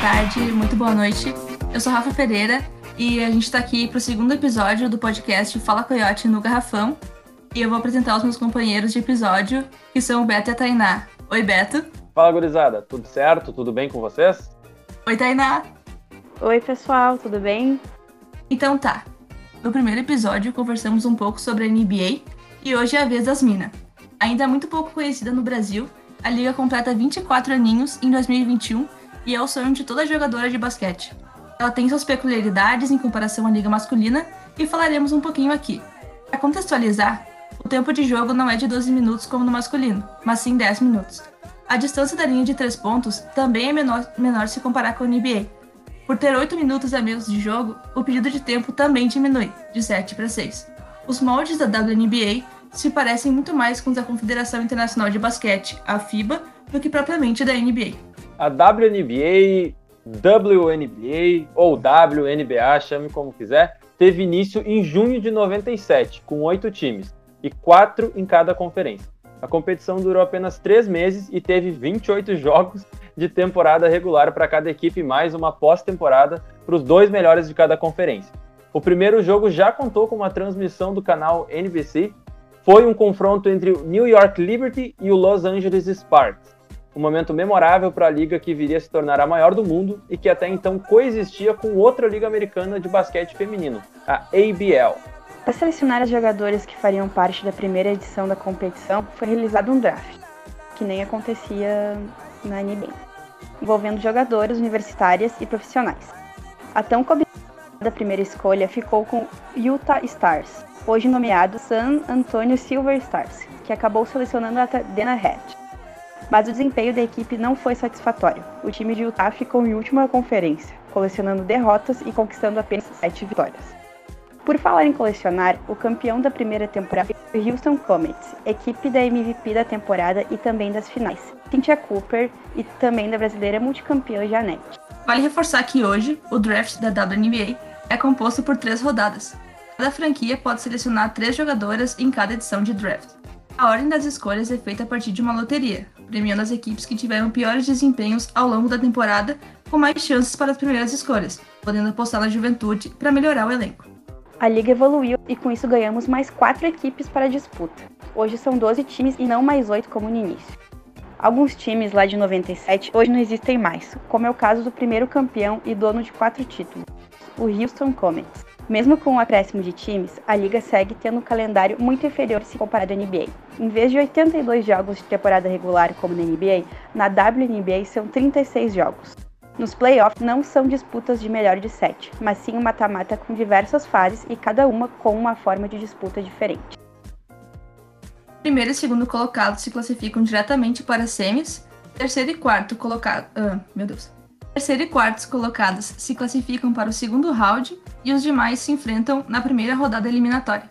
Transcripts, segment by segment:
tarde, muito boa noite. Eu sou Rafa Pereira e a gente está aqui para o segundo episódio do podcast Fala Coyote no Garrafão. E eu vou apresentar os meus companheiros de episódio, que são o Beto e a Tainá. Oi, Beto. Fala, gurizada. Tudo certo? Tudo bem com vocês? Oi, Tainá. Oi, pessoal. Tudo bem? Então tá. No primeiro episódio, conversamos um pouco sobre a NBA e hoje é a vez das minas. Ainda muito pouco conhecida no Brasil, a liga completa 24 aninhos em 2021 e é o sonho de toda jogadora de basquete. Ela tem suas peculiaridades em comparação à liga masculina e falaremos um pouquinho aqui. Para contextualizar, o tempo de jogo não é de 12 minutos como no masculino, mas sim 10 minutos. A distância da linha de 3 pontos também é menor, menor se comparar com a NBA. Por ter 8 minutos a menos de jogo, o pedido de tempo também diminui, de 7 para 6. Os moldes da WNBA se parecem muito mais com os da Confederação Internacional de Basquete, a FIBA, do que propriamente da NBA. A WNBA, WNBA ou WNBA, chame como quiser, teve início em junho de 97, com oito times, e quatro em cada conferência. A competição durou apenas três meses e teve 28 jogos de temporada regular para cada equipe, mais uma pós-temporada para os dois melhores de cada conferência. O primeiro jogo já contou com uma transmissão do canal NBC. Foi um confronto entre o New York Liberty e o Los Angeles Sparks. Um momento memorável para a liga que viria a se tornar a maior do mundo e que até então coexistia com outra liga americana de basquete feminino, a ABL. Para selecionar os jogadores que fariam parte da primeira edição da competição, foi realizado um draft, que nem acontecia na NBA, envolvendo jogadores universitárias e profissionais. A tão cobiçada primeira escolha ficou com Utah Stars, hoje nomeado San Antonio Silver Stars, que acabou selecionando a Dana Head. Mas o desempenho da equipe não foi satisfatório. O time de Utah ficou em última conferência, colecionando derrotas e conquistando apenas sete vitórias. Por falar em colecionar, o campeão da primeira temporada foi o Houston Comets, equipe da MVP da temporada e também das finais, Cynthia Cooper e também da brasileira multicampeã Janete. Vale reforçar que hoje o draft da WNBA é composto por três rodadas. Cada franquia pode selecionar três jogadoras em cada edição de draft. A ordem das escolhas é feita a partir de uma loteria, premiando as equipes que tiveram piores desempenhos ao longo da temporada com mais chances para as primeiras escolhas, podendo apostar na juventude para melhorar o elenco. A liga evoluiu e com isso ganhamos mais quatro equipes para a disputa. Hoje são 12 times e não mais oito como no início. Alguns times lá de 97 hoje não existem mais, como é o caso do primeiro campeão e dono de quatro títulos, o Houston Comets. Mesmo com o um acréscimo de times, a liga segue tendo um calendário muito inferior se comparado à NBA. Em vez de 82 jogos de temporada regular como na NBA, na WNBA são 36 jogos. Nos playoffs não são disputas de melhor de sete, mas sim um mata-mata com diversas fases e cada uma com uma forma de disputa diferente. Primeiro e segundo colocados se classificam diretamente para semis. Terceiro e quarto colocado, ah, meu Deus. Terceiro e colocados se classificam para o segundo round e os demais se enfrentam na primeira rodada eliminatória.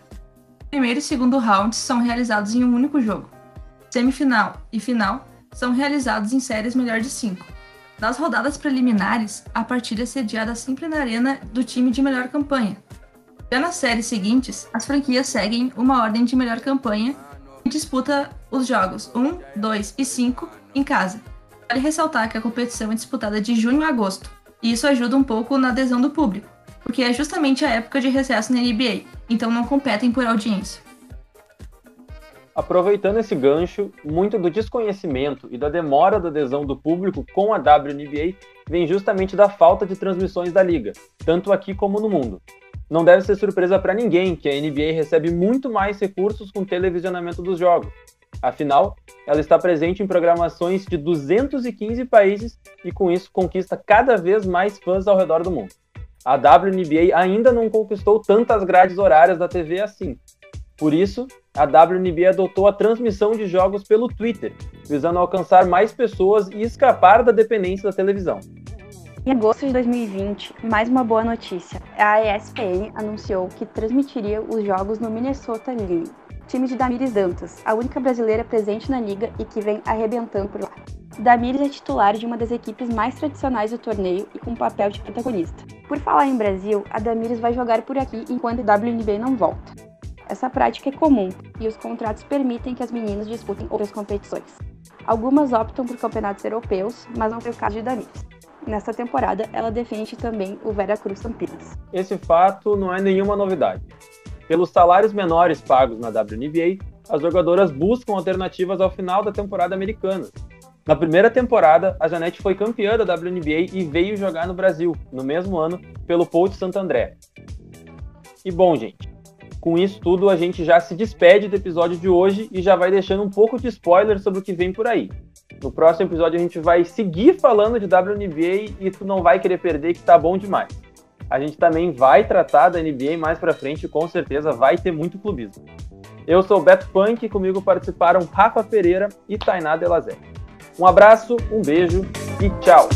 Primeiro e segundo rounds são realizados em um único jogo. Semifinal e final são realizados em séries melhor de cinco. Nas rodadas preliminares, a partida é sediada sempre na arena do time de melhor campanha. Já nas séries seguintes, as franquias seguem uma ordem de melhor campanha e disputa os jogos 1, 2 e 5 em casa. Vale ressaltar que a competição é disputada de junho a agosto, e isso ajuda um pouco na adesão do público, porque é justamente a época de recesso na NBA, então não competem por audiência. Aproveitando esse gancho, muito do desconhecimento e da demora da adesão do público com a WNBA vem justamente da falta de transmissões da liga, tanto aqui como no mundo. Não deve ser surpresa para ninguém que a NBA recebe muito mais recursos com o televisionamento dos jogos. Afinal, ela está presente em programações de 215 países e com isso conquista cada vez mais fãs ao redor do mundo. A WNBA ainda não conquistou tantas grades horárias da TV assim, por isso, a WNBA adotou a transmissão de jogos pelo Twitter, visando alcançar mais pessoas e escapar da dependência da televisão. Em agosto de 2020, mais uma boa notícia. A ESPN anunciou que transmitiria os jogos no Minnesota Lynx, time de Damiris Dantas, a única brasileira presente na liga e que vem arrebentando por lá. Damiris é titular de uma das equipes mais tradicionais do torneio e com papel de protagonista. Por falar em Brasil, a Damiris vai jogar por aqui enquanto a WNBA não volta. Essa prática é comum e os contratos permitem que as meninas disputem outras competições. Algumas optam por campeonatos europeus, mas não foi o caso de Damiris. Nesta temporada, ela defende também o Veracruz Campinas. Esse fato não é nenhuma novidade. Pelos salários menores pagos na WNBA, as jogadoras buscam alternativas ao final da temporada americana. Na primeira temporada, a Janete foi campeã da WNBA e veio jogar no Brasil, no mesmo ano, pelo Pout Santo André. E bom, gente, com isso tudo a gente já se despede do episódio de hoje e já vai deixando um pouco de spoiler sobre o que vem por aí. No próximo episódio a gente vai seguir falando de WNBA e tu não vai querer perder que tá bom demais. A gente também vai tratar da NBA mais pra frente e com certeza vai ter muito clubismo. Eu sou o Beto e comigo participaram Rafa Pereira e Tainá Delazé. Um abraço, um beijo e tchau!